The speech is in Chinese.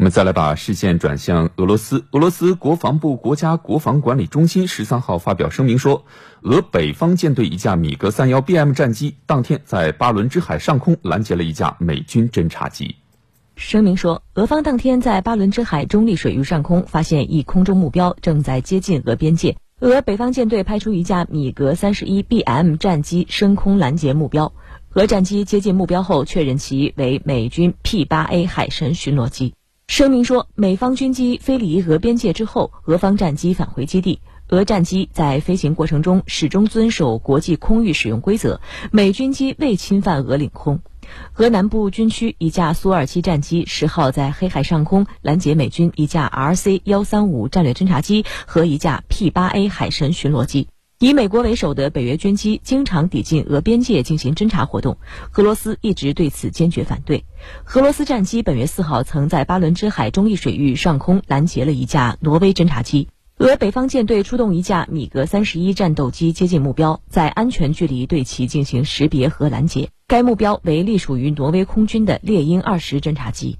我们再来把视线转向俄罗斯。俄罗斯国防部国家国防管理中心十三号发表声明说，俄北方舰队一架米格三幺 BM 战机当天在巴伦支海上空拦截了一架美军侦察机。声明说，俄方当天在巴伦支海中立水域上空发现一空中目标正在接近俄边界，俄北方舰队派出一架米格三十一 BM 战机升空拦截目标。俄战机接近目标后，确认其为美军 P 八 A 海神巡逻机。声明说，美方军机飞离俄边界之后，俄方战机返回基地。俄战机在飞行过程中始终遵守国际空域使用规则，美军机未侵犯俄领空。俄南部军区一架苏二七战机十号在黑海上空拦截美军一架 RC 幺三五战略侦察机和一架 P 八 A 海神巡逻机。以美国为首的北约军机经常抵近俄边界进行侦察活动，俄罗斯一直对此坚决反对。俄罗斯战机本月四号曾在巴伦支海中立水域上空拦截了一架挪威侦察机。俄北方舰队出动一架米格三十一战斗机接近目标，在安全距离对其进行识别和拦截。该目标为隶属于挪威空军的猎鹰二十侦察机。